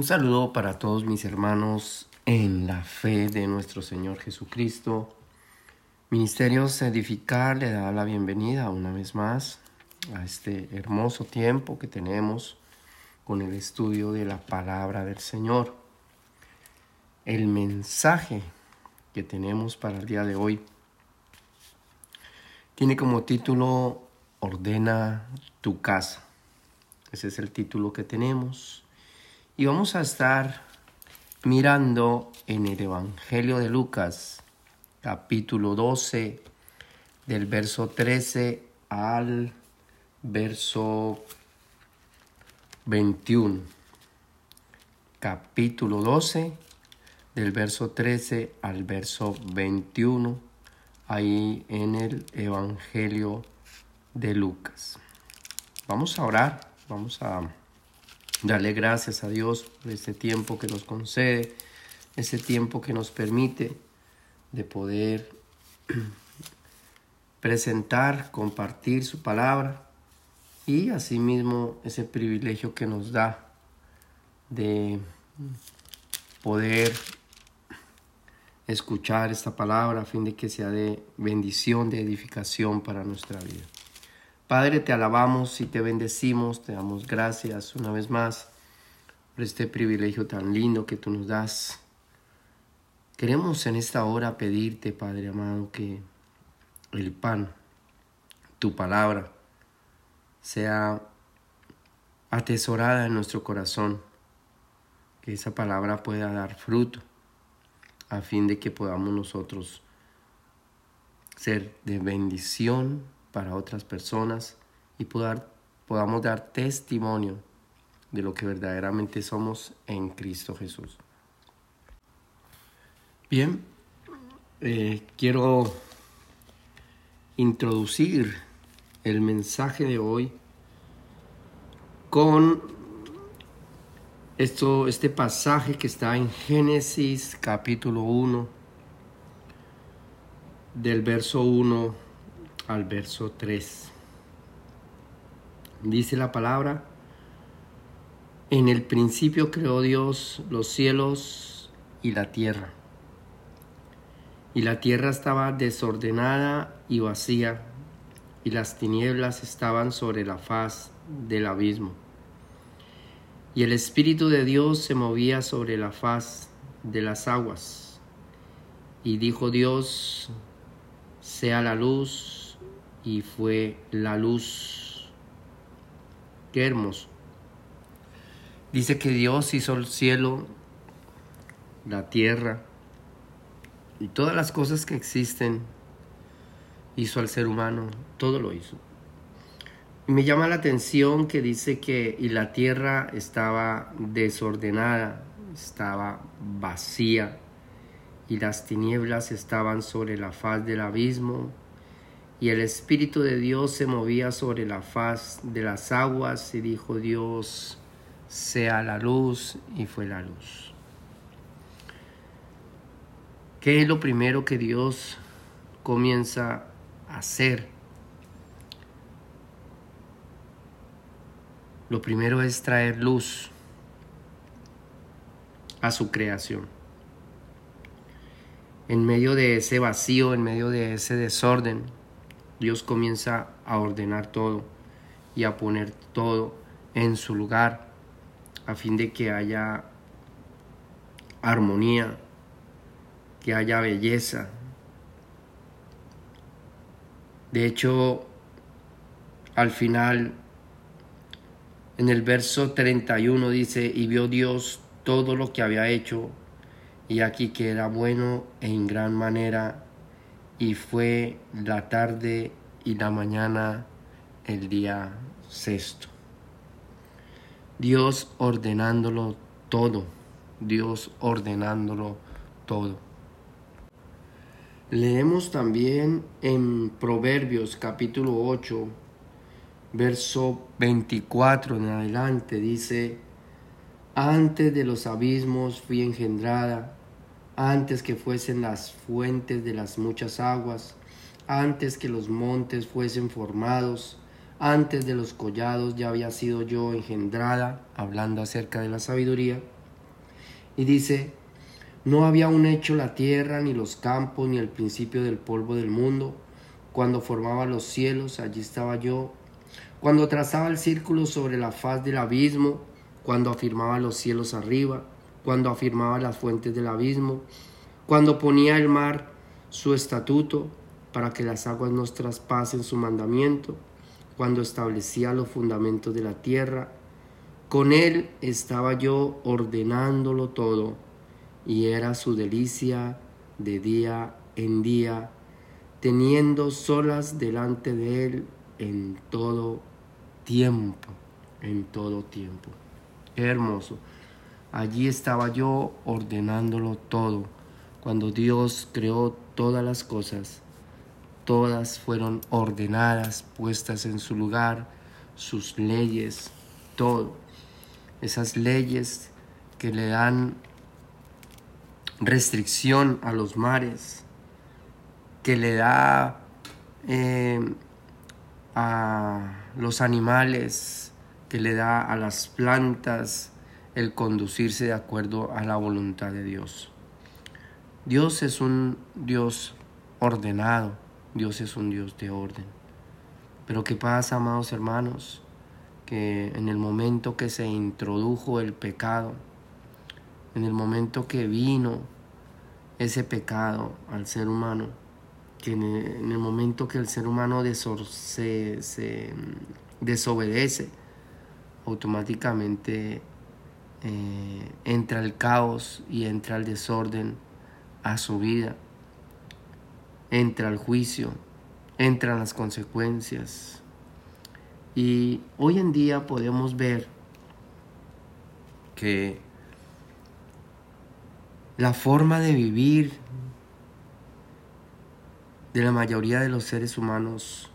Un saludo para todos mis hermanos en la fe de nuestro Señor Jesucristo. Ministerios Edificar le da la bienvenida una vez más a este hermoso tiempo que tenemos con el estudio de la palabra del Señor. El mensaje que tenemos para el día de hoy tiene como título Ordena tu casa. Ese es el título que tenemos. Y vamos a estar mirando en el Evangelio de Lucas, capítulo 12, del verso 13 al verso 21. Capítulo 12, del verso 13 al verso 21, ahí en el Evangelio de Lucas. Vamos a orar, vamos a darle gracias a Dios por este tiempo que nos concede, ese tiempo que nos permite de poder presentar, compartir su palabra y asimismo ese privilegio que nos da de poder escuchar esta palabra a fin de que sea de bendición, de edificación para nuestra vida. Padre, te alabamos y te bendecimos, te damos gracias una vez más por este privilegio tan lindo que tú nos das. Queremos en esta hora pedirte, Padre amado, que el pan, tu palabra, sea atesorada en nuestro corazón, que esa palabra pueda dar fruto, a fin de que podamos nosotros ser de bendición para otras personas y podamos dar testimonio de lo que verdaderamente somos en Cristo Jesús. Bien, eh, quiero introducir el mensaje de hoy con esto, este pasaje que está en Génesis capítulo 1, del verso 1 al verso 3. Dice la palabra, en el principio creó Dios los cielos y la tierra. Y la tierra estaba desordenada y vacía, y las tinieblas estaban sobre la faz del abismo. Y el Espíritu de Dios se movía sobre la faz de las aguas. Y dijo Dios, sea la luz, y fue la luz. Qué hermoso. Dice que Dios hizo el cielo, la tierra y todas las cosas que existen. Hizo al ser humano, todo lo hizo. Me llama la atención que dice que y la tierra estaba desordenada, estaba vacía y las tinieblas estaban sobre la faz del abismo y el Espíritu de Dios se movía sobre la faz de las aguas y dijo Dios, sea la luz y fue la luz. ¿Qué es lo primero que Dios comienza a hacer? Lo primero es traer luz a su creación. En medio de ese vacío, en medio de ese desorden, Dios comienza a ordenar todo y a poner todo en su lugar a fin de que haya armonía, que haya belleza. De hecho, al final, en el verso 31 dice, y vio Dios todo lo que había hecho, y aquí que era bueno en gran manera y fue la tarde y la mañana el día sexto. Dios ordenándolo todo, Dios ordenándolo todo. Leemos también en Proverbios capítulo 8, verso 24 en adelante, dice, antes de los abismos fui engendrada, antes que fuesen las fuentes de las muchas aguas, antes que los montes fuesen formados, antes de los collados ya había sido yo engendrada, hablando acerca de la sabiduría, Y dice, no había aún hecho la tierra, ni los campos, ni el principio del polvo del mundo. Cuando formaba los cielos, allí estaba yo. Cuando trazaba el círculo sobre la faz del abismo, cuando afirmaba los cielos arriba, cuando afirmaba las fuentes del abismo, cuando ponía el mar su estatuto para que las aguas nos traspasen su mandamiento, cuando establecía los fundamentos de la tierra, con él estaba yo ordenándolo todo y era su delicia de día en día, teniendo solas delante de él en todo tiempo, en todo tiempo. Qué hermoso. Allí estaba yo ordenándolo todo. Cuando Dios creó todas las cosas, todas fueron ordenadas, puestas en su lugar, sus leyes, todo. Esas leyes que le dan restricción a los mares, que le da eh, a los animales, que le da a las plantas el conducirse de acuerdo a la voluntad de Dios. Dios es un Dios ordenado, Dios es un Dios de orden. Pero ¿qué pasa, amados hermanos? Que en el momento que se introdujo el pecado, en el momento que vino ese pecado al ser humano, que en el, momento que el ser humano se, mm, desobedece, automáticamente eh, entra el caos y entra el desorden a su vida, entra el juicio, entran las consecuencias. Y hoy en día podemos ver que la forma de vivir de la mayoría de los seres humanos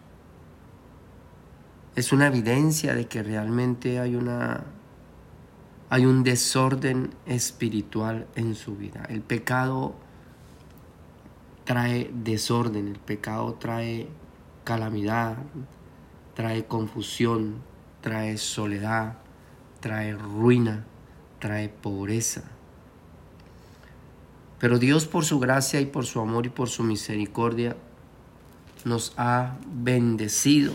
es una evidencia de que realmente hay una hay un desorden espiritual en su vida. El pecado trae desorden, el pecado trae calamidad, trae confusión, trae soledad, trae ruina, trae pobreza. Pero Dios por su gracia y por su amor y por su misericordia nos ha bendecido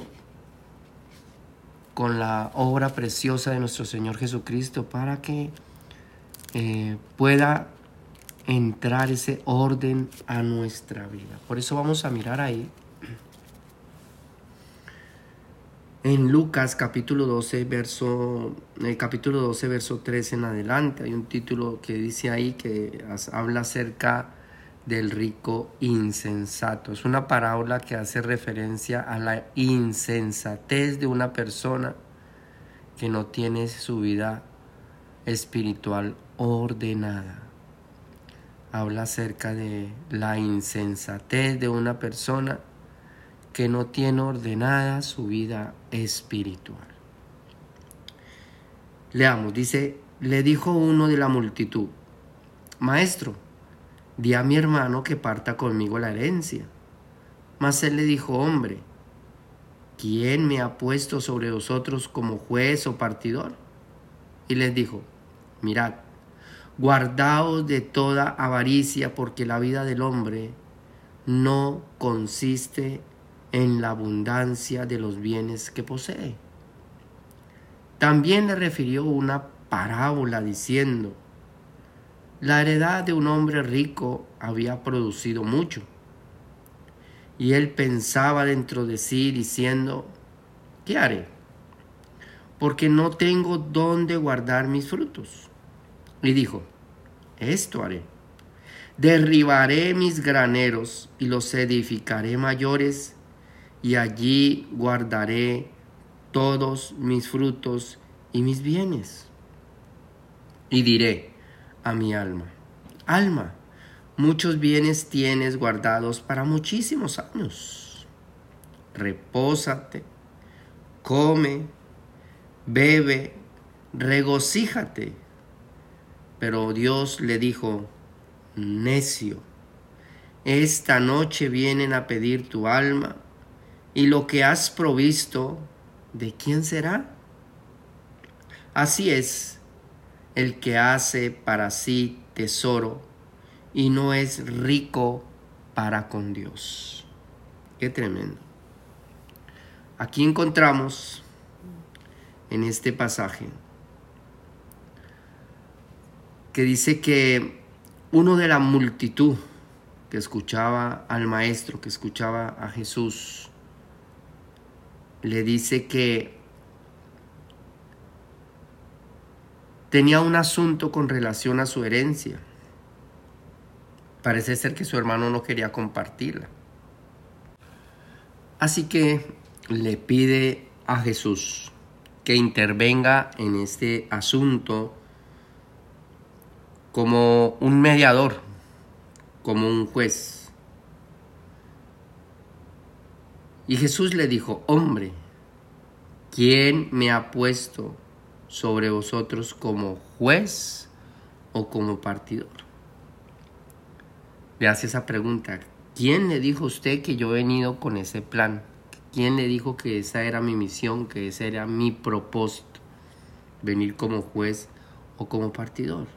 con la obra preciosa de nuestro Señor Jesucristo para que eh, pueda entrar ese orden a nuestra vida. Por eso vamos a mirar ahí En Lucas capítulo 12, verso, el capítulo 12, verso 13 en adelante, hay un título que dice ahí que habla acerca del rico insensato. Es una parábola que hace referencia a la insensatez de una persona que no tiene su vida espiritual ordenada. Habla acerca de la insensatez de una persona que no tiene ordenada su vida espiritual. Leamos, dice, le dijo uno de la multitud, Maestro, di a mi hermano que parta conmigo la herencia. Mas él le dijo, Hombre, ¿quién me ha puesto sobre vosotros como juez o partidor? Y les dijo, Mirad, guardaos de toda avaricia, porque la vida del hombre no consiste en la abundancia de los bienes que posee. También le refirió una parábola diciendo, la heredad de un hombre rico había producido mucho. Y él pensaba dentro de sí diciendo, ¿qué haré? Porque no tengo dónde guardar mis frutos. Y dijo, esto haré. Derribaré mis graneros y los edificaré mayores y allí guardaré todos mis frutos y mis bienes. Y diré a mi alma, alma, muchos bienes tienes guardados para muchísimos años. Repósate, come, bebe, regocíjate. Pero Dios le dijo, necio, esta noche vienen a pedir tu alma y lo que has provisto, ¿de quién será? Así es el que hace para sí tesoro y no es rico para con Dios. Qué tremendo. Aquí encontramos en este pasaje que dice que uno de la multitud que escuchaba al maestro, que escuchaba a Jesús, le dice que tenía un asunto con relación a su herencia. Parece ser que su hermano no quería compartirla. Así que le pide a Jesús que intervenga en este asunto como un mediador, como un juez. Y Jesús le dijo, hombre, ¿quién me ha puesto sobre vosotros como juez o como partidor? Le hace esa pregunta, ¿quién le dijo a usted que yo he venido con ese plan? ¿Quién le dijo que esa era mi misión, que ese era mi propósito? Venir como juez o como partidor.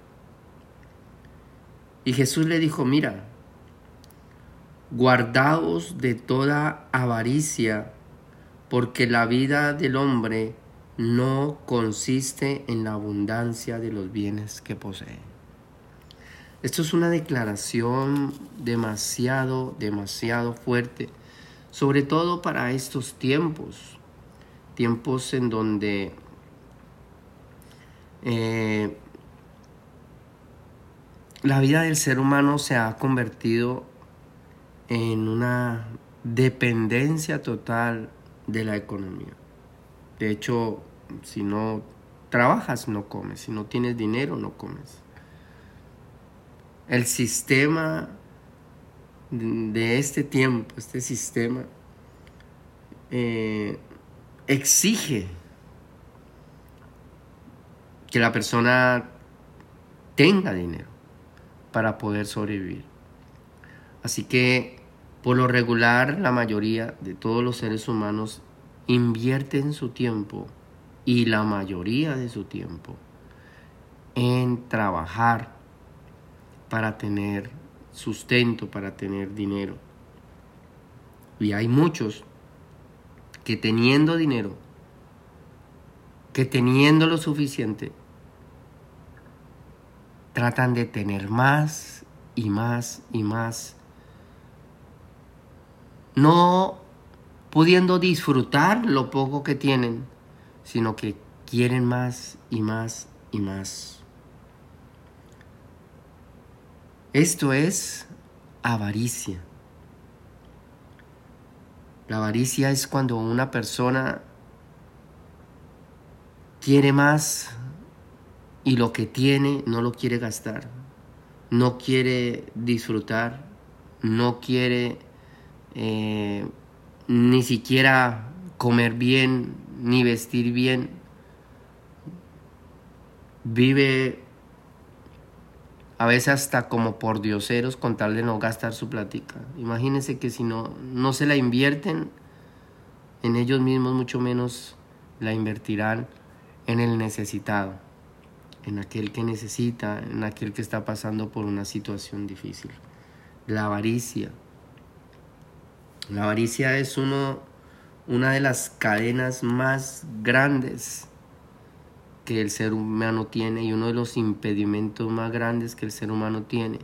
Y Jesús le dijo, mira, guardaos de toda avaricia, porque la vida del hombre no consiste en la abundancia de los bienes que posee. Esto es una declaración demasiado, demasiado fuerte, sobre todo para estos tiempos, tiempos en donde eh, la vida del ser humano se ha convertido en una dependencia total de la economía. De hecho, si no trabajas, no comes. Si no tienes dinero, no comes. El sistema de este tiempo, este sistema, eh, exige que la persona tenga dinero para poder sobrevivir. Así que por lo regular la mayoría de todos los seres humanos invierten su tiempo y la mayoría de su tiempo en trabajar para tener sustento, para tener dinero. Y hay muchos que teniendo dinero, que teniendo lo suficiente, tratan de tener más y más y más, no pudiendo disfrutar lo poco que tienen, sino que quieren más y más y más. Esto es avaricia. La avaricia es cuando una persona quiere más y lo que tiene no lo quiere gastar, no quiere disfrutar, no quiere eh, ni siquiera comer bien, ni vestir bien. Vive a veces hasta como por dioseros con tal de no gastar su platica. Imagínense que si no, no se la invierten en ellos mismos, mucho menos la invertirán en el necesitado en aquel que necesita, en aquel que está pasando por una situación difícil. La avaricia. La avaricia es uno, una de las cadenas más grandes que el ser humano tiene y uno de los impedimentos más grandes que el ser humano tiene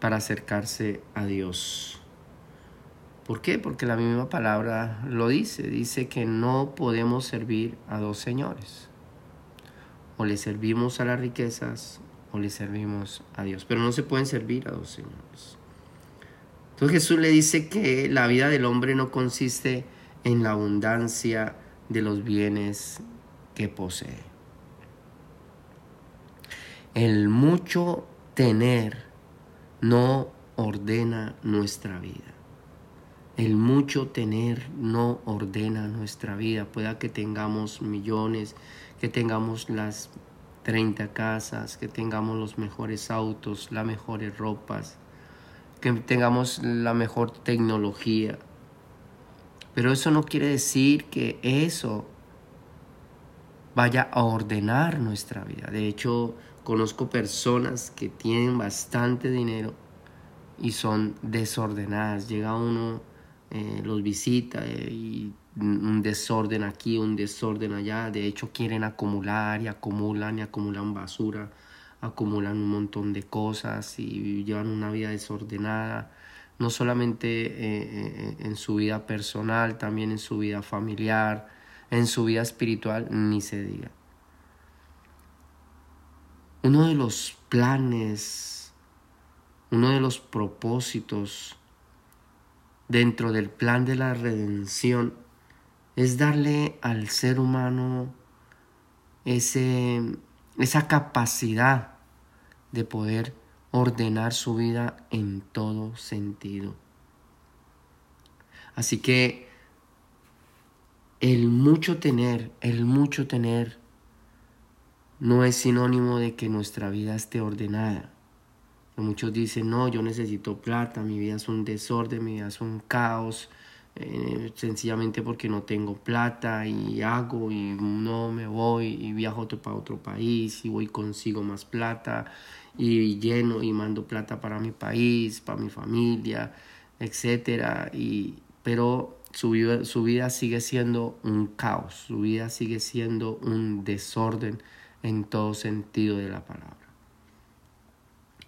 para acercarse a Dios. ¿Por qué? Porque la misma palabra lo dice. Dice que no podemos servir a dos señores o le servimos a las riquezas o le servimos a Dios. Pero no se pueden servir a dos señores. Entonces Jesús le dice que la vida del hombre no consiste en la abundancia de los bienes que posee. El mucho tener no ordena nuestra vida. El mucho tener no ordena nuestra vida. Pueda que tengamos millones, que tengamos las 30 casas, que tengamos los mejores autos, las mejores ropas, que tengamos la mejor tecnología. Pero eso no quiere decir que eso vaya a ordenar nuestra vida. De hecho, conozco personas que tienen bastante dinero y son desordenadas. Llega uno, eh, los visita eh, y un desorden aquí, un desorden allá. De hecho, quieren acumular y acumulan y acumulan basura, acumulan un montón de cosas y llevan una vida desordenada. No solamente eh, en su vida personal, también en su vida familiar, en su vida espiritual, ni se diga. Uno de los planes, uno de los propósitos dentro del plan de la redención es darle al ser humano ese, esa capacidad de poder ordenar su vida en todo sentido. Así que el mucho tener, el mucho tener, no es sinónimo de que nuestra vida esté ordenada. Muchos dicen, no, yo necesito plata, mi vida es un desorden, mi vida es un caos, eh, sencillamente porque no tengo plata y hago y no me voy y viajo para otro país y voy consigo más plata y lleno y mando plata para mi país, para mi familia, etcétera. Y, pero su su vida sigue siendo un caos, su vida sigue siendo un desorden en todo sentido de la palabra.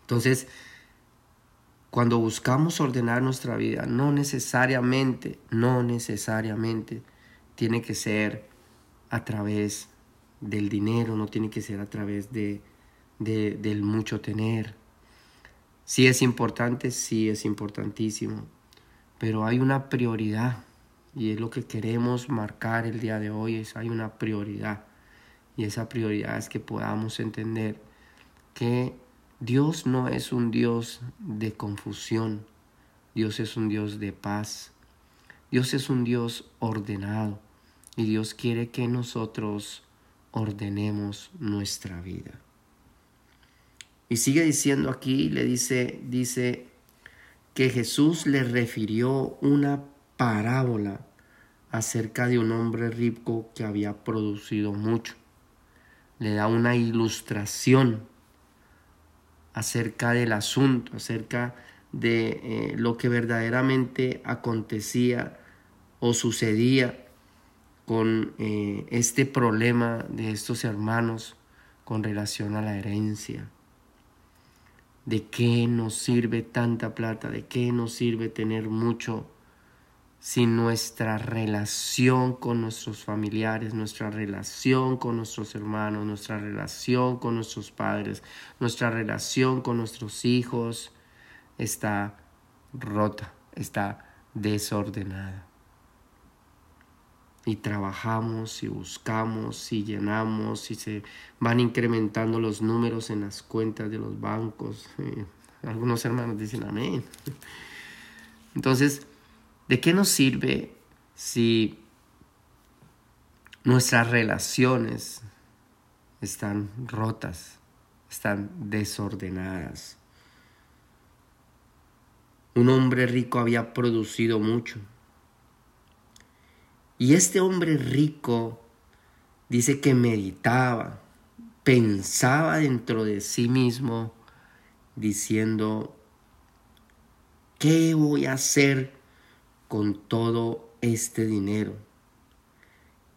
Entonces, cuando buscamos ordenar nuestra vida, no necesariamente, no necesariamente tiene que ser a través del dinero, no tiene que ser a través de, del mucho tener. Sí es importante, sí es importantísimo, pero hay una prioridad y es lo que queremos marcar el día de hoy, es hay una prioridad. Y esa prioridad es que podamos entender que Dios no es un Dios de confusión, Dios es un Dios de paz, Dios es un Dios ordenado. Y Dios quiere que nosotros ordenemos nuestra vida. Y sigue diciendo aquí, le dice, dice que Jesús le refirió una parábola acerca de un hombre rico que había producido mucho. Le da una ilustración acerca del asunto, acerca de eh, lo que verdaderamente acontecía o sucedía con eh, este problema de estos hermanos con relación a la herencia. ¿De qué nos sirve tanta plata? ¿De qué nos sirve tener mucho? Si nuestra relación con nuestros familiares, nuestra relación con nuestros hermanos, nuestra relación con nuestros padres, nuestra relación con nuestros hijos está rota, está desordenada. Y trabajamos y buscamos y llenamos y se van incrementando los números en las cuentas de los bancos. Algunos hermanos dicen amén. Entonces, ¿De qué nos sirve si nuestras relaciones están rotas, están desordenadas? Un hombre rico había producido mucho. Y este hombre rico dice que meditaba, pensaba dentro de sí mismo, diciendo, ¿qué voy a hacer con todo este dinero?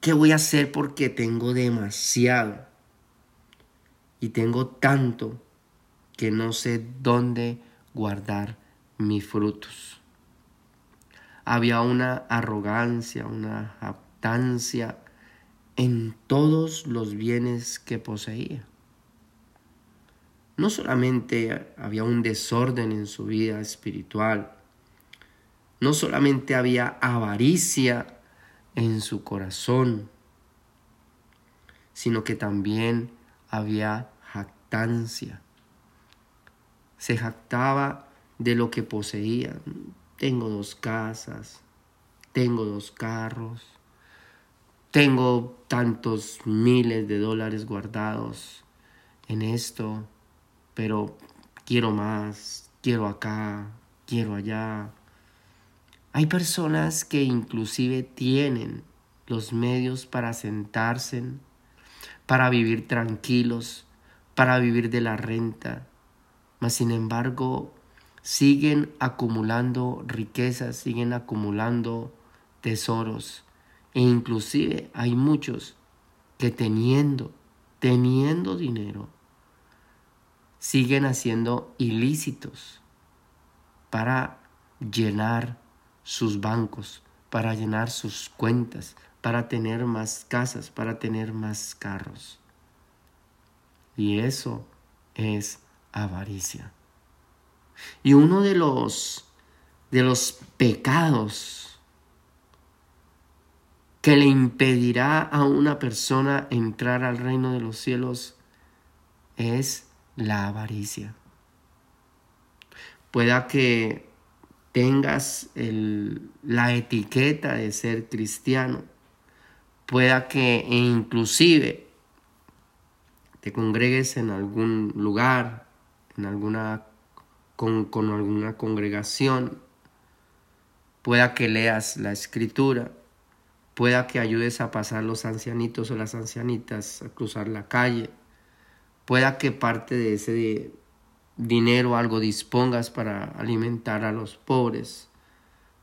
¿Qué voy a hacer porque tengo demasiado? Y tengo tanto que no sé dónde guardar mis frutos. Había una arrogancia, una aptancia en todos los bienes que poseía. No solamente había un desorden en su vida espiritual, no solamente había avaricia en su corazón, sino que también había jactancia. Se jactaba de lo que poseía. Tengo dos casas, tengo dos carros, tengo tantos miles de dólares guardados en esto, pero quiero más, quiero acá, quiero allá. Hay personas que inclusive tienen los medios para sentarse, para vivir tranquilos, para vivir de la renta, mas sin embargo siguen acumulando riquezas, siguen acumulando tesoros. E inclusive hay muchos que teniendo, teniendo dinero, siguen haciendo ilícitos para llenar sus bancos, para llenar sus cuentas, para tener más casas, para tener más carros. Y eso es avaricia. Y uno de los de los pecados que le impedirá a una persona entrar al reino de los cielos es la avaricia. Pueda que tengas la etiqueta de ser cristiano, pueda que inclusive te congregues en algún lugar, en alguna con, con alguna congregación, pueda que leas la escritura, pueda que ayudes a pasar los ancianitos o las ancianitas a cruzar la calle, pueda que parte de ese dinero algo dispongas para alimentar a los pobres,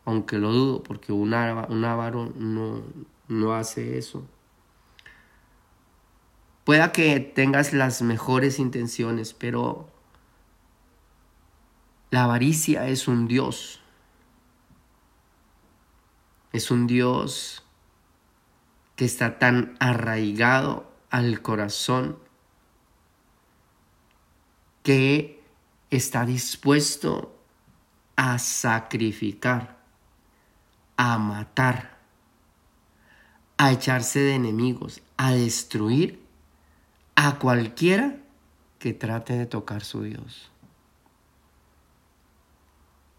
aunque lo dudo porque un, avaro no, no hace eso. Pueda que tengas las mejores intenciones, pero la avaricia es un Dios. Es un Dios que está tan arraigado al corazón que está dispuesto a sacrificar, a matar, a echarse de enemigos, a destruir a cualquiera que trate de tocar su Dios.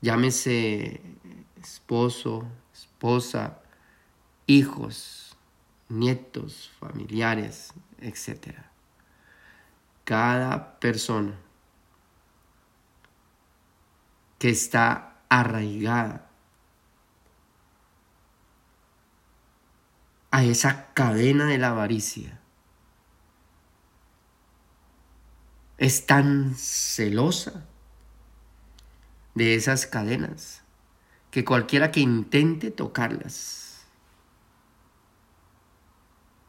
Llámese esposo, esposa, hijos, nietos, familiares, etc. Cada persona que está arraigada a esa cadena de la avaricia es tan celosa de esas cadenas que cualquiera que intente tocarlas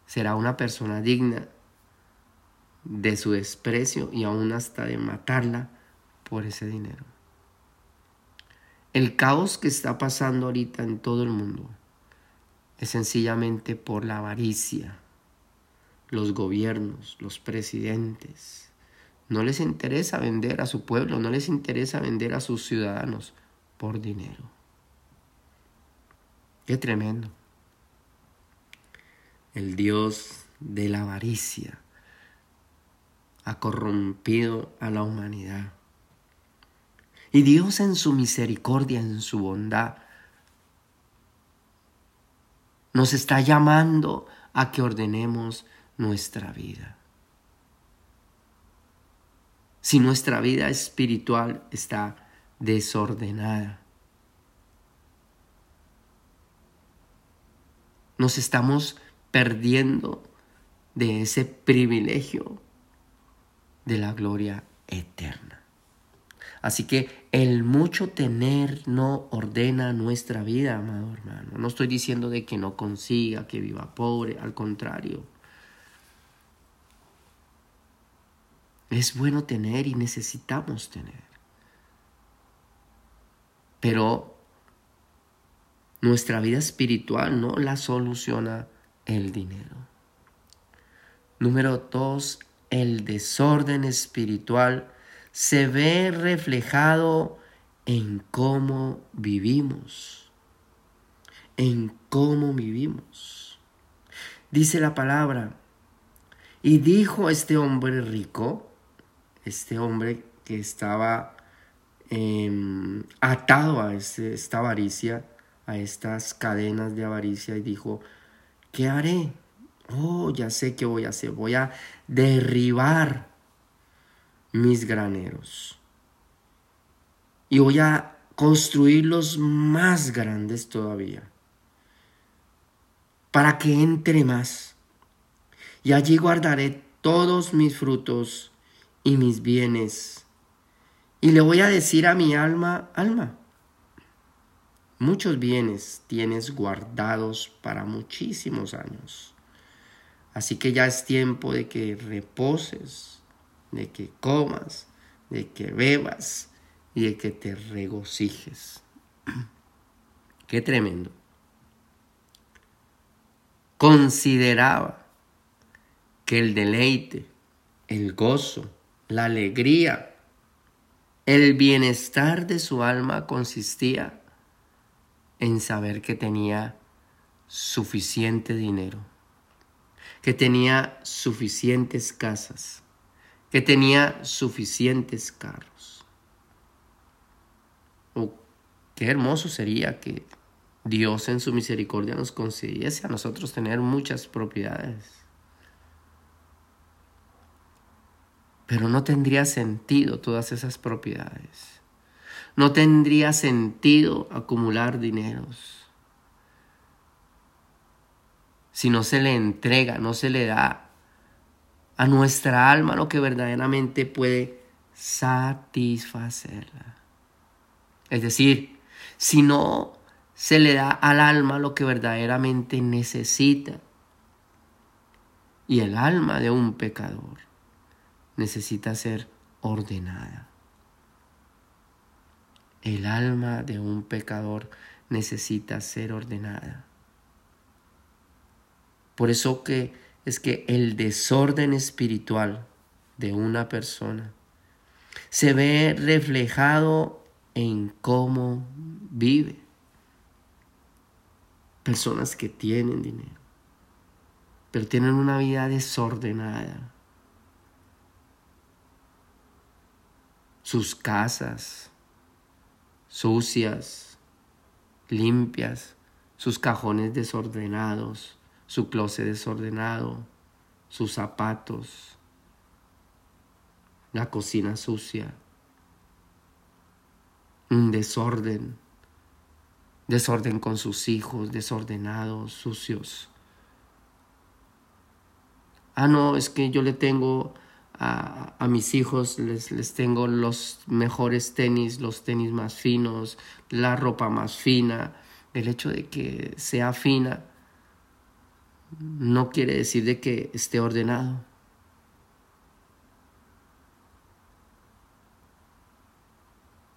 será una persona digna de su desprecio y aún hasta de matarla por ese dinero. El caos que está pasando ahorita en todo el mundo es sencillamente por la avaricia. Los gobiernos, los presidentes, no les interesa vender a su pueblo, no les interesa vender a sus ciudadanos por dinero. Qué tremendo. El Dios de la avaricia ha corrompido a la humanidad. Y Dios en su misericordia, en su bondad, nos está llamando a que ordenemos nuestra vida si nuestra vida espiritual está desordenada. Nos estamos perdiendo de ese privilegio de la gloria eterna. Así que el mucho tener no ordena nuestra vida, amado hermano. No estoy diciendo de que no consiga, que viva pobre, al contrario. Es bueno tener y necesitamos tener. Pero nuestra vida espiritual no la soluciona el dinero. Número dos, el desorden espiritual se ve reflejado en cómo vivimos. En cómo vivimos. Dice la palabra, y dijo este hombre rico, este hombre que estaba em, atado a este, esta avaricia, a estas cadenas de avaricia y dijo, ¿qué haré? Oh, ya sé qué voy a hacer, voy a derribar mis graneros y voy a construirlos más grandes todavía para que entre más y allí guardaré todos mis frutos y mis bienes. Y le voy a decir a mi alma, alma, muchos bienes tienes guardados para muchísimos años. Así que ya es tiempo de que reposes, de que comas, de que bebas y de que te regocijes. Qué tremendo. Consideraba que el deleite, el gozo, la alegría, el bienestar de su alma consistía en saber que tenía suficiente dinero, que tenía suficientes casas, que tenía suficientes carros. Oh, qué hermoso sería que Dios en su misericordia nos concediese a nosotros tener muchas propiedades. Pero no tendría sentido todas esas propiedades. No tendría sentido acumular dineros. Si no se le entrega, no se le da a nuestra alma lo que verdaderamente puede satisfacerla. Es decir, si no se le da al alma lo que verdaderamente necesita. Y el alma de un pecador necesita ser ordenada. El alma de un pecador necesita ser ordenada. Por eso que es que el desorden espiritual de una persona se ve reflejado en cómo vive. Personas que tienen dinero, pero tienen una vida desordenada sus casas sucias, limpias, sus cajones desordenados, su closet desordenado, sus zapatos, la cocina sucia, un desorden, desorden con sus hijos, desordenados, sucios. Ah, no, es que yo le tengo a, mis hijos les, les, tengo los mejores tenis, los tenis más finos, la ropa más fina. El hecho de que sea fina no quiere decir de que esté ordenado.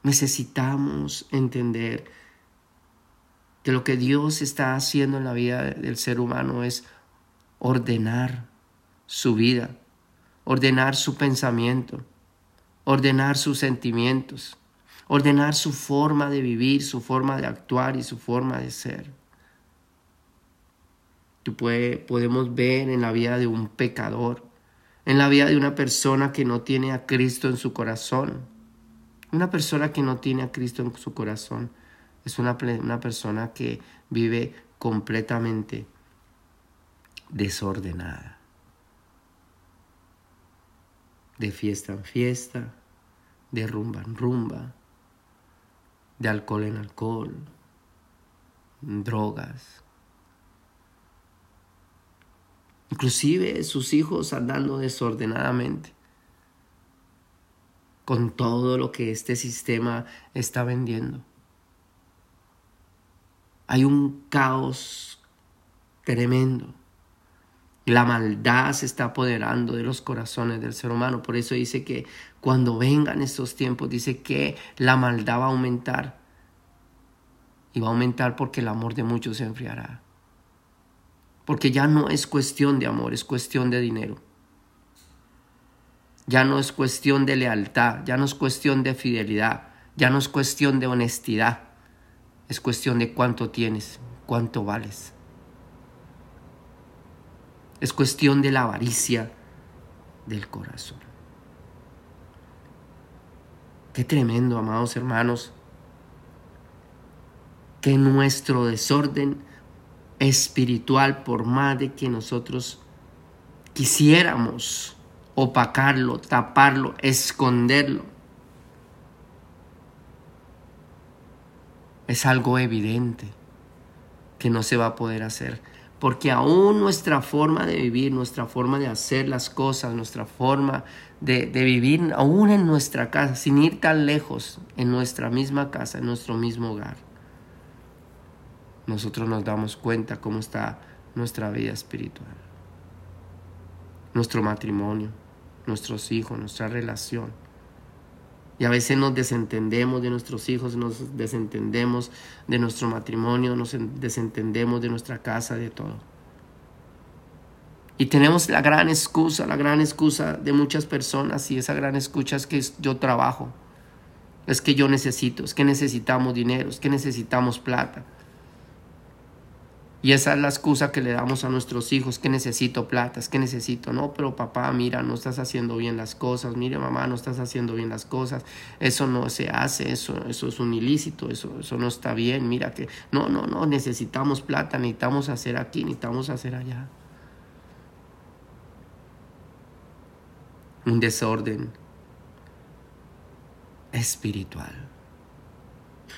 Necesitamos entender que lo que Dios está haciendo en la vida del ser humano es ordenar su vida ordenar su pensamiento, ordenar sus sentimientos, ordenar su forma de vivir, su forma de actuar y su forma de ser. Puede, podemos ver en la vida de un pecador, en la vida de una persona que no tiene a Cristo en su corazón. Una persona que no tiene a Cristo en su corazón es una, una persona que vive completamente desordenada de fiesta en fiesta, de rumba en rumba, de alcohol en alcohol, drogas. Inclusive sus hijos andando desordenadamente con todo lo que este sistema está vendiendo. Hay un caos tremendo. La maldad se está apoderando de los corazones del ser humano. Por eso dice que cuando vengan estos tiempos, dice que la maldad va a aumentar. Y va a aumentar porque el amor de muchos se enfriará. Porque ya no es cuestión de amor, es cuestión de dinero. Ya no es cuestión de lealtad, ya no es cuestión de fidelidad, ya no es cuestión de honestidad. Es cuestión de cuánto tienes, cuánto vales. Es cuestión de la avaricia del corazón. Qué tremendo, amados hermanos, que nuestro desorden espiritual, por más de que nosotros quisiéramos opacarlo, taparlo, esconderlo, es algo evidente que no se va a poder hacer porque aún nuestra forma de vivir, nuestra forma de hacer las cosas, nuestra forma de, vivir, aún en nuestra casa, sin ir tan lejos, en nuestra misma casa, en nuestro mismo hogar, nosotros nos damos cuenta cómo está nuestra vida espiritual, nuestro matrimonio, nuestros hijos, nuestra relación. Y a veces nos desentendemos de nuestros hijos, nos desentendemos de nuestro matrimonio, nos desentendemos de nuestra casa, de todo. Y tenemos la gran excusa, la gran excusa de muchas personas y esa gran excusa es que yo trabajo, es que yo necesito, es que necesitamos dinero, es que necesitamos plata. Y esa es la excusa que le damos a nuestros hijos, que necesito plata, es que necesito, no, pero papá, mira, no estás haciendo bien las cosas, mire mamá, no estás haciendo bien las cosas, eso no se hace, eso, eso es un ilícito, eso, eso no está bien, mira que, no, no, no, necesitamos plata, necesitamos hacer aquí, necesitamos hacer allá. Un desorden espiritual.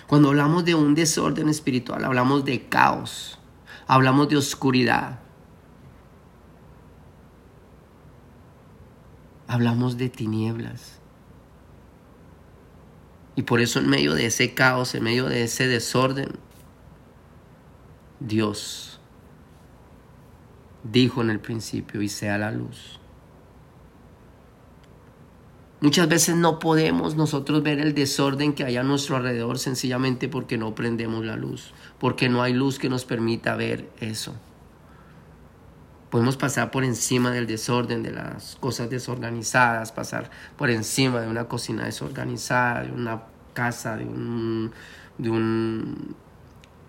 Cuando hablamos de un desorden espiritual, hablamos de caos hablamos de oscuridad. Hablamos de tinieblas. Y por eso en medio de ese caos, en medio de ese desorden, Dios dijo en el principio y sea la luz. Muchas veces no podemos nosotros ver el desorden que hay a nuestro alrededor sencillamente porque no prendemos la luz, porque no hay luz que nos permita ver eso. Podemos pasar por encima del desorden, de las cosas desorganizadas, pasar por encima de una cocina desorganizada, de una casa, de un, de un,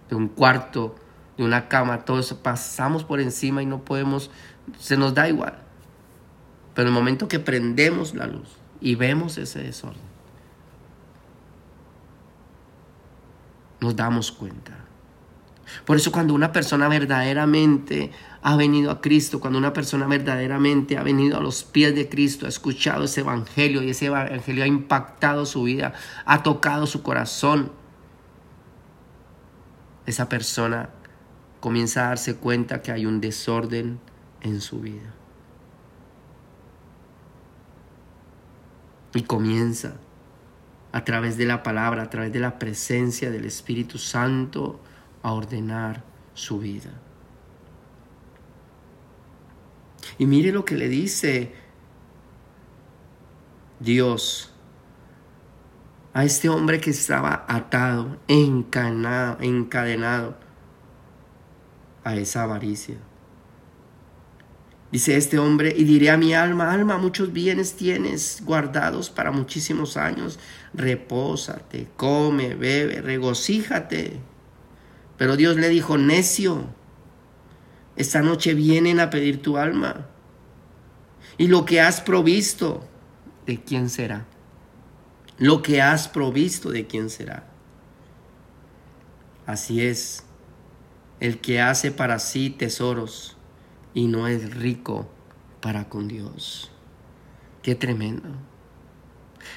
de un cuarto, de una cama, todo eso. Pasamos por encima y no podemos, se nos da igual. Pero en el momento que prendemos la luz, y vemos ese desorden. Nos damos cuenta. Por eso cuando una persona verdaderamente ha venido a Cristo, cuando una persona verdaderamente ha venido a los pies de Cristo, ha escuchado ese evangelio y ese evangelio ha impactado su vida, ha tocado su corazón, esa persona comienza a darse cuenta que hay un desorden en su vida. Y comienza a través de la palabra, a través de la presencia del Espíritu Santo, a ordenar su vida. Y mire lo que le dice Dios a este hombre que estaba atado, encadenado, encadenado a esa avaricia. Dice este hombre, y diré a mi alma, alma, muchos bienes tienes guardados para muchísimos años, repósate, come, bebe, regocíjate. Pero Dios le dijo, necio, esta noche vienen a pedir tu alma. Y lo que has provisto, ¿de quién será? Lo que has provisto, ¿de quién será? Así es, el que hace para sí tesoros y no es rico para con Dios. Qué tremendo.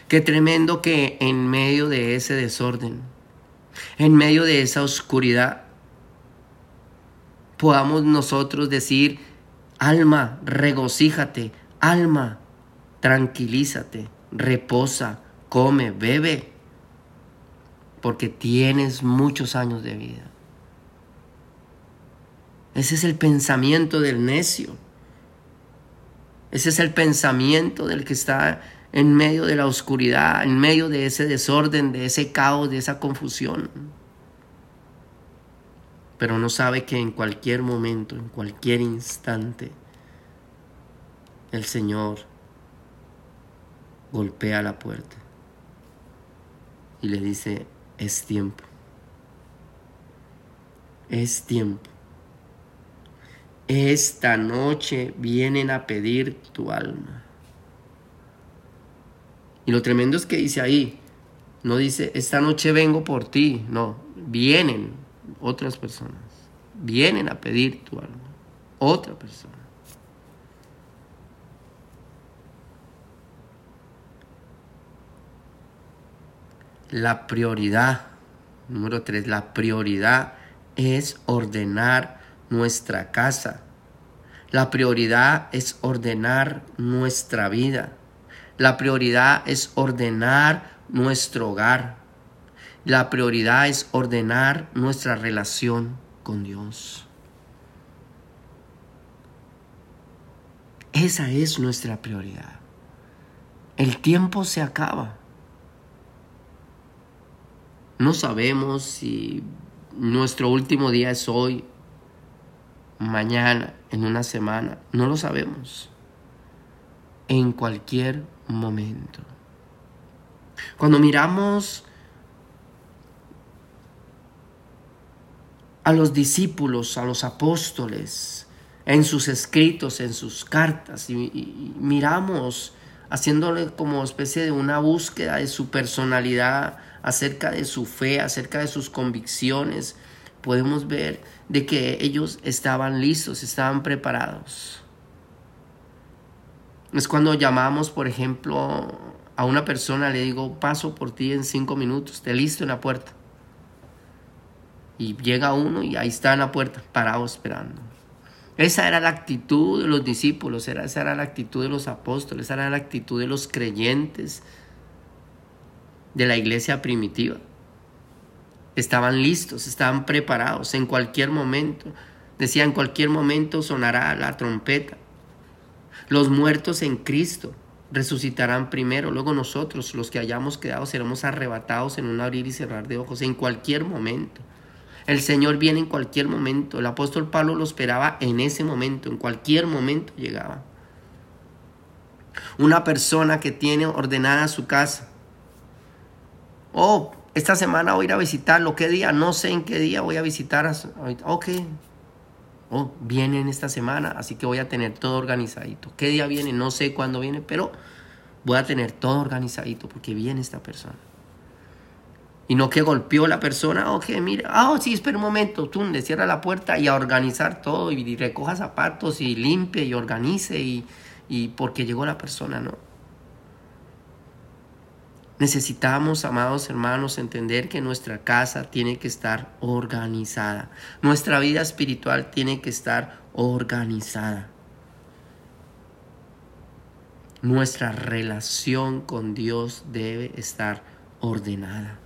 Qué tremendo que en medio de ese desorden, en medio de esa oscuridad, podamos nosotros decir, alma, regocíjate, alma, tranquilízate, reposa, come, bebe, porque tienes muchos años de vida. Ese es el pensamiento del necio. Ese es el pensamiento del que está en medio de la oscuridad, en medio de ese desorden, de ese caos, de esa confusión. Pero no sabe que en cualquier momento, en cualquier instante, el Señor golpea la puerta y le dice, es tiempo. Es tiempo esta noche vienen a pedir tu alma. Y lo tremendo es que dice ahí, no dice, esta noche vengo por ti, no, vienen otras personas, vienen a pedir tu alma, otra persona. La prioridad, número tres, la prioridad es ordenar nuestra casa. La prioridad es ordenar nuestra vida. La prioridad es ordenar nuestro hogar. La prioridad es ordenar nuestra relación con Dios. Esa es nuestra prioridad. El tiempo se acaba. No sabemos si nuestro último día es hoy, mañana, en una semana. No lo sabemos. En cualquier momento. Cuando miramos a los discípulos, a los apóstoles, en sus escritos, en sus cartas, y, miramos haciéndole como especie de una búsqueda de su personalidad, acerca de su fe, acerca de sus convicciones, podemos ver de que ellos estaban listos, estaban preparados. Es cuando llamamos, por ejemplo, a una persona, le digo, paso por ti en cinco minutos, te listo en la puerta. Y llega uno y ahí está en la puerta, parado esperando. Esa era la actitud de los discípulos, esa era la actitud de los apóstoles, esa era la actitud de los creyentes, de la iglesia primitiva. Estaban listos, estaban preparados en cualquier momento. Decía, en cualquier momento sonará la trompeta. Los muertos en Cristo resucitarán primero, luego nosotros, los que hayamos quedado, seremos arrebatados en un abrir y cerrar de ojos, en cualquier momento. El Señor viene en cualquier momento. El apóstol Pablo lo esperaba en ese momento, en cualquier momento llegaba. Una persona que tiene ordenada su casa, Oh, esta semana voy a ir a visitarlo. ¿Qué día? No sé en qué día voy a visitar. A ok. Oh, viene en esta semana, así que voy a tener todo organizadito. ¿Qué día viene? No sé cuándo viene, pero voy a tener todo organizadito porque viene esta persona. Y no que golpeó la persona, ok, mira, ah, oh, sí, espera un momento, tú le cierra la puerta y a organizar todo y recoja zapatos y limpie y organice y porque llegó la persona, ¿no? Necesitamos, amados hermanos, entender que nuestra casa tiene que estar organizada. Nuestra vida espiritual tiene que estar organizada. Nuestra relación con Dios debe estar ordenada.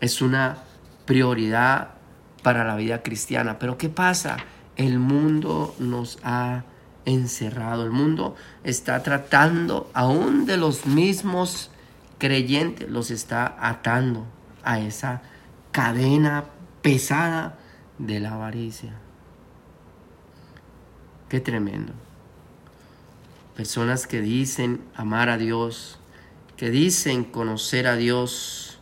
Es una prioridad para la vida cristiana. Pero ¿qué pasa? El mundo nos ha encerrado. El mundo está tratando aún de los mismos creyentes, los está atando a esa cadena pesada de la avaricia. Qué tremendo. Personas que dicen amar a Dios, que dicen conocer a Dios,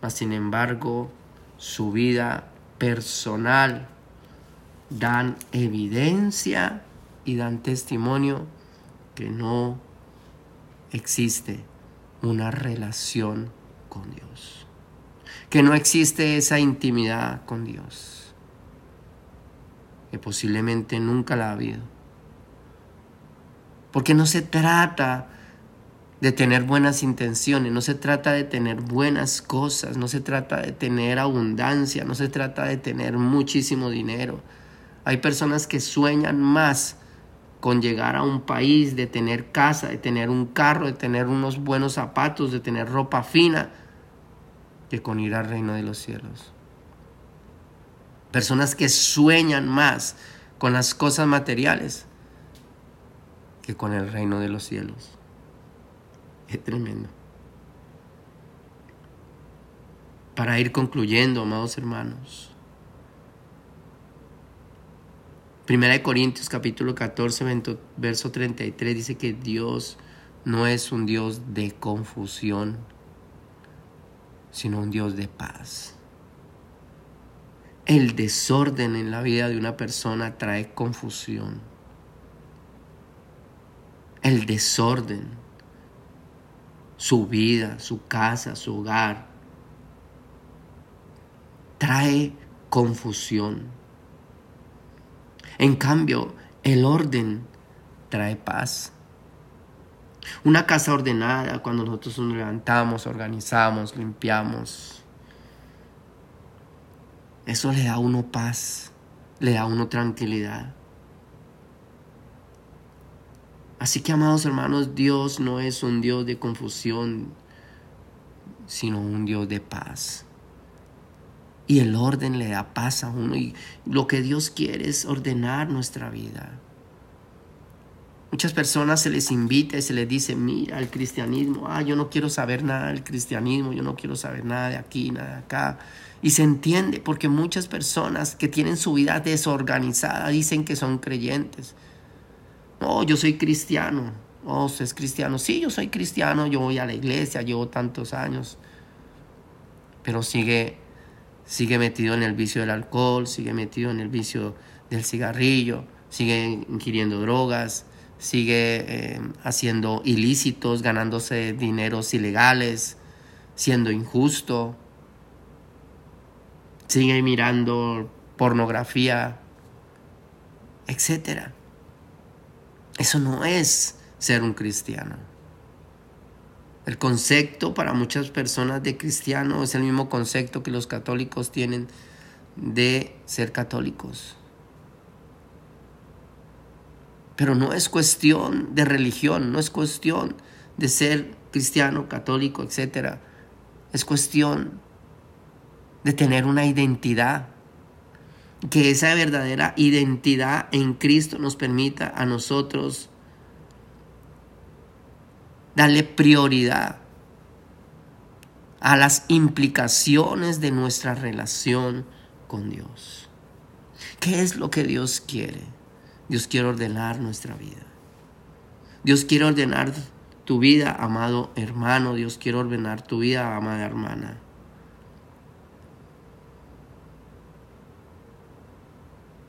mas sin embargo su vida personal dan evidencia y dan testimonio que no existe una relación con Dios, que no existe esa intimidad con Dios, que posiblemente nunca la ha habido. Porque no se trata de tener buenas intenciones, no se trata de tener buenas cosas, no se trata de tener abundancia, no se trata de tener muchísimo dinero. Hay personas que sueñan más con llegar a un país, de tener casa, de tener un carro, de tener unos buenos zapatos, de tener ropa fina, que con ir al reino de los cielos. Personas que sueñan más con las cosas materiales que con el reino de los cielos. Es tremendo. Para ir concluyendo, amados hermanos, Primera de Corintios capítulo 14, verso 33 dice que Dios no es un Dios de confusión, sino un Dios de paz. El desorden en la vida de una persona trae confusión. El desorden, su vida, su casa, su hogar, trae confusión. En cambio, el orden trae paz. Una casa ordenada, cuando nosotros nos levantamos, organizamos, limpiamos, Eso le da a uno paz, le da a uno tranquilidad. Así que, amados hermanos, Dios no es un Dios de confusión, sino un Dios de paz. Y el orden le da paz a uno. Y lo que Dios quiere es ordenar nuestra vida. Muchas personas se les invita y se les dice, mira, el cristianismo, ah, yo no quiero saber nada del cristianismo, yo no quiero saber nada de aquí, nada de acá. Y se entiende porque muchas personas que tienen su vida desorganizada dicen que son creyentes. No, yo soy cristiano. Oh, usted es cristiano. Sí, yo soy cristiano, yo voy a la iglesia, llevo tantos años. Pero sigue, sigue metido en el vicio del alcohol, sigue metido en el vicio del cigarrillo, sigue ingiriendo drogas, sigue eh, haciendo ilícitos, ganándose dineros ilegales, siendo injusto, sigue mirando pornografía, etc. Eso no es ser un cristiano. El concepto para muchas personas de cristiano es el mismo concepto que los católicos tienen de ser católicos. Pero no es cuestión de religión, no es cuestión de ser cristiano, católico, etc. Es cuestión de tener una identidad. Que esa verdadera identidad en Cristo nos permita a nosotros darle prioridad a las implicaciones de nuestra relación con Dios. ¿Qué es lo que Dios quiere? Dios quiere ordenar nuestra vida. Dios quiere ordenar tu vida, amado hermano. Dios quiere ordenar tu vida, amada hermana.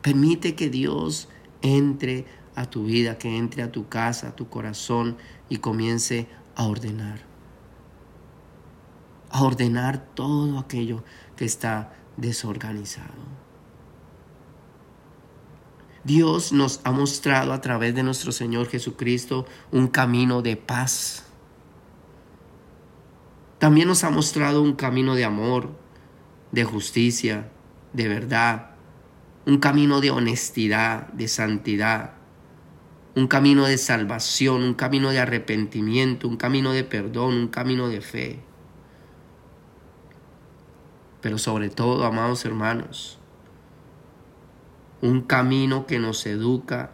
Permite que Dios entre a tu vida, que entre a tu casa, a tu corazón y comience a ordenar. A ordenar todo aquello que está desorganizado. Dios nos ha mostrado a través de nuestro Señor Jesucristo un camino de paz. También nos ha mostrado un camino de amor, de justicia, de verdad, un camino de honestidad, de santidad, un camino de salvación, un camino de arrepentimiento, un camino de perdón, un camino de fe. Pero sobre todo, amados hermanos, un camino que nos educa,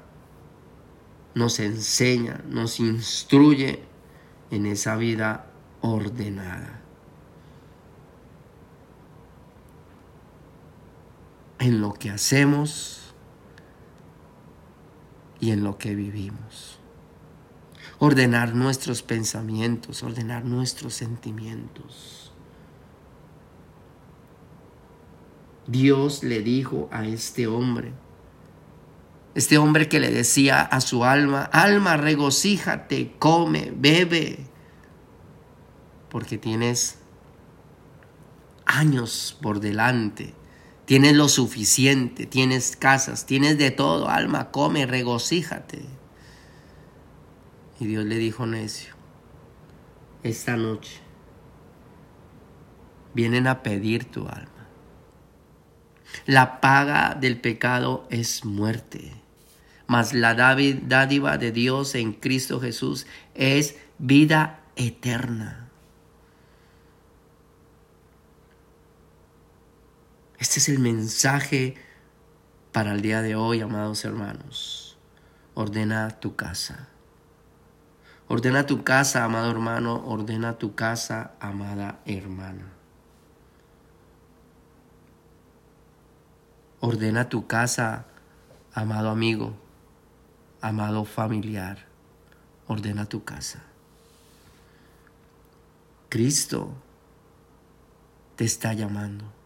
nos enseña, nos instruye en esa vida ordenada. En lo que hacemos y en lo que vivimos. Ordenar nuestros pensamientos, ordenar nuestros sentimientos. Dios le dijo a este hombre, este hombre que le decía a su alma, alma, regocíjate, come, bebe, porque tienes años por delante, tienes lo suficiente, tienes casas, tienes de todo, alma, come, regocíjate. Y Dios le dijo, necio, esta noche vienen a pedir tu alma. La paga del pecado es muerte, mas la dádiva de Dios en Cristo Jesús es vida eterna. Este es el mensaje para el día de hoy, amados hermanos. Ordena tu casa. Ordena tu casa, amado hermano. Ordena tu casa, amada hermana. Ordena tu casa, amado amigo, amado familiar. Ordena tu casa. Cristo te está llamando.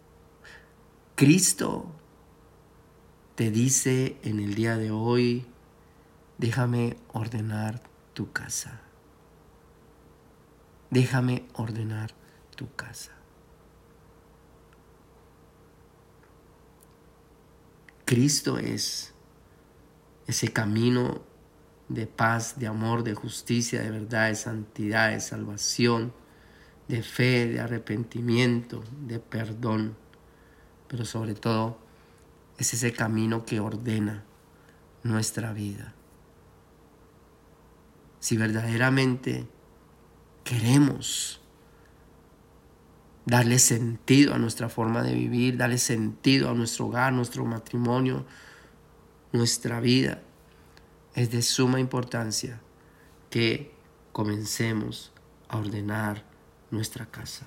Cristo te dice en el día de hoy, déjame ordenar tu casa. Déjame ordenar tu casa. Cristo es ese camino de paz, de amor, de justicia, de verdad, de santidad, de salvación, de fe, de arrepentimiento, de perdón, pero sobre todo es ese camino que ordena nuestra vida. Si verdaderamente queremos darle sentido a nuestra forma de vivir, darle sentido a nuestro hogar, nuestro matrimonio, nuestra vida, es de suma importancia que comencemos a ordenar nuestra casa.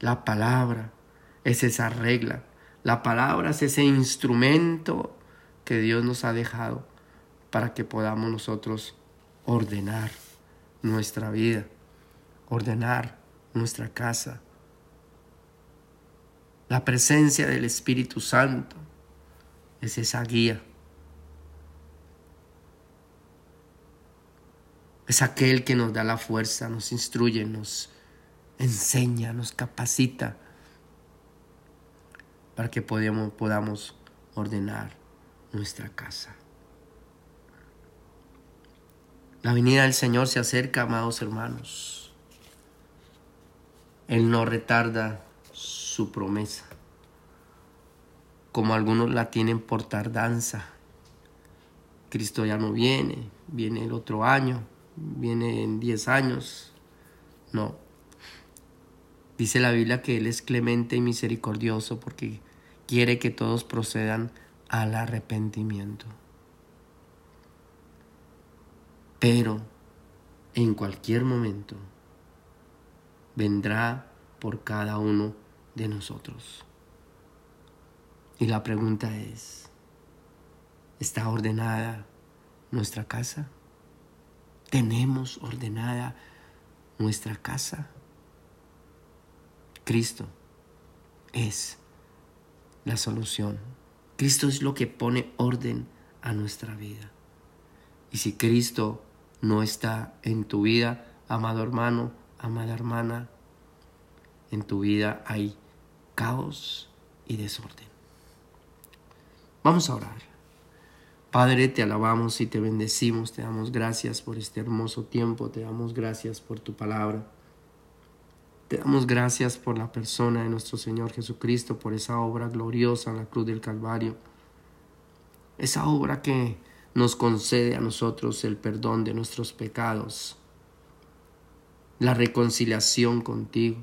La palabra es esa regla. La palabra es ese instrumento que Dios nos ha dejado para que podamos nosotros ordenar nuestra vida, ordenar nuestra casa. La presencia del Espíritu Santo es esa guía. Es aquel que nos da la fuerza, nos instruye, nos enseña, nos capacita para que podamos, podamos ordenar nuestra casa. La venida del Señor se acerca, amados hermanos. Él no retarda su promesa, como algunos la tienen por tardanza. Cristo ya no viene, viene el otro año, viene en 10 años. No. Dice la Biblia que Él es clemente y misericordioso porque quiere que todos procedan al arrepentimiento. Pero en cualquier momento vendrá por cada uno de nosotros. Y la pregunta es, ¿está ordenada nuestra casa? ¿Tenemos ordenada nuestra casa? Cristo es la solución. Cristo es lo que pone orden a nuestra vida. Y si Cristo no está en tu vida, amado hermano, amada hermana, en tu vida hay caos y desorden. Vamos a orar. Padre, te alabamos y te bendecimos, te damos gracias por este hermoso tiempo, te damos gracias por tu palabra. Te damos gracias por la persona de nuestro Señor Jesucristo, por esa obra gloriosa en la cruz del Calvario. Esa obra que nos concede a nosotros el perdón de nuestros pecados, la reconciliación contigo,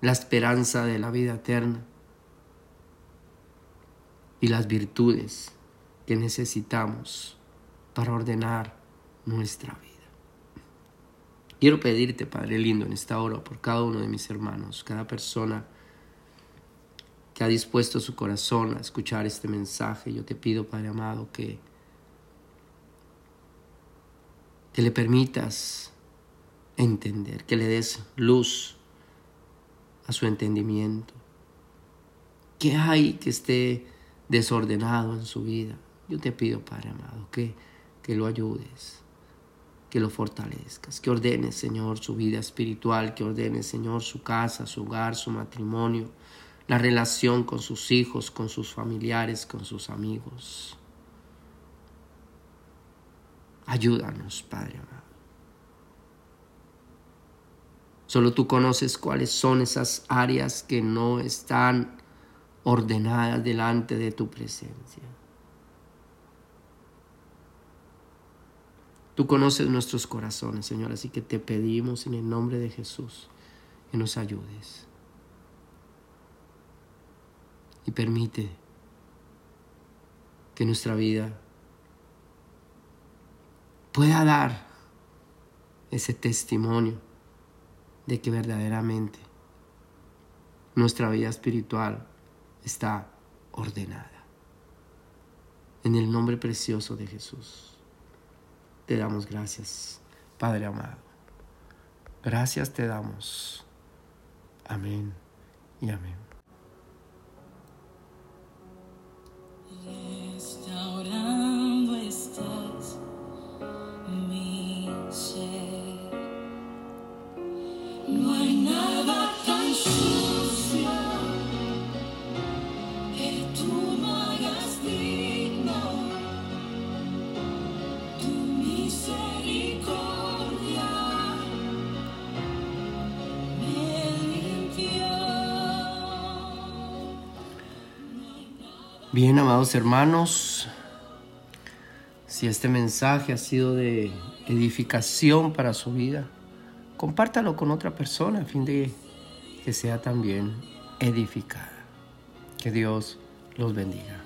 la esperanza de la vida eterna y las virtudes que necesitamos para ordenar nuestra vida. Quiero pedirte, Padre lindo, en esta hora por cada uno de mis hermanos, cada persona que ha dispuesto su corazón a escuchar este mensaje. Yo te pido, Padre amado, que, que le permitas entender, que le des luz a su entendimiento. ¿Qué hay que esté desordenado en su vida? Yo te pido, Padre amado, que, que lo ayudes que lo fortalezcas, que ordenes, Señor, su vida espiritual, que ordenes, Señor, su casa, su hogar, su matrimonio, la relación con sus hijos, con sus familiares, con sus amigos. Ayúdanos, Padre amado. Solo tú conoces cuáles son esas áreas que no están ordenadas delante de tu presencia. Tú conoces nuestros corazones, Señor, así que te pedimos en el nombre de Jesús que nos ayudes. Y permite que nuestra vida pueda dar ese testimonio de que verdaderamente nuestra vida espiritual está ordenada. En el nombre precioso de Jesús te damos gracias, Padre amado. Gracias te damos. Amén y amén. No hay nada tan Bien, amados hermanos, si este mensaje ha sido de edificación para su vida, compártalo con otra persona a fin de que sea también edificada. Que Dios los bendiga.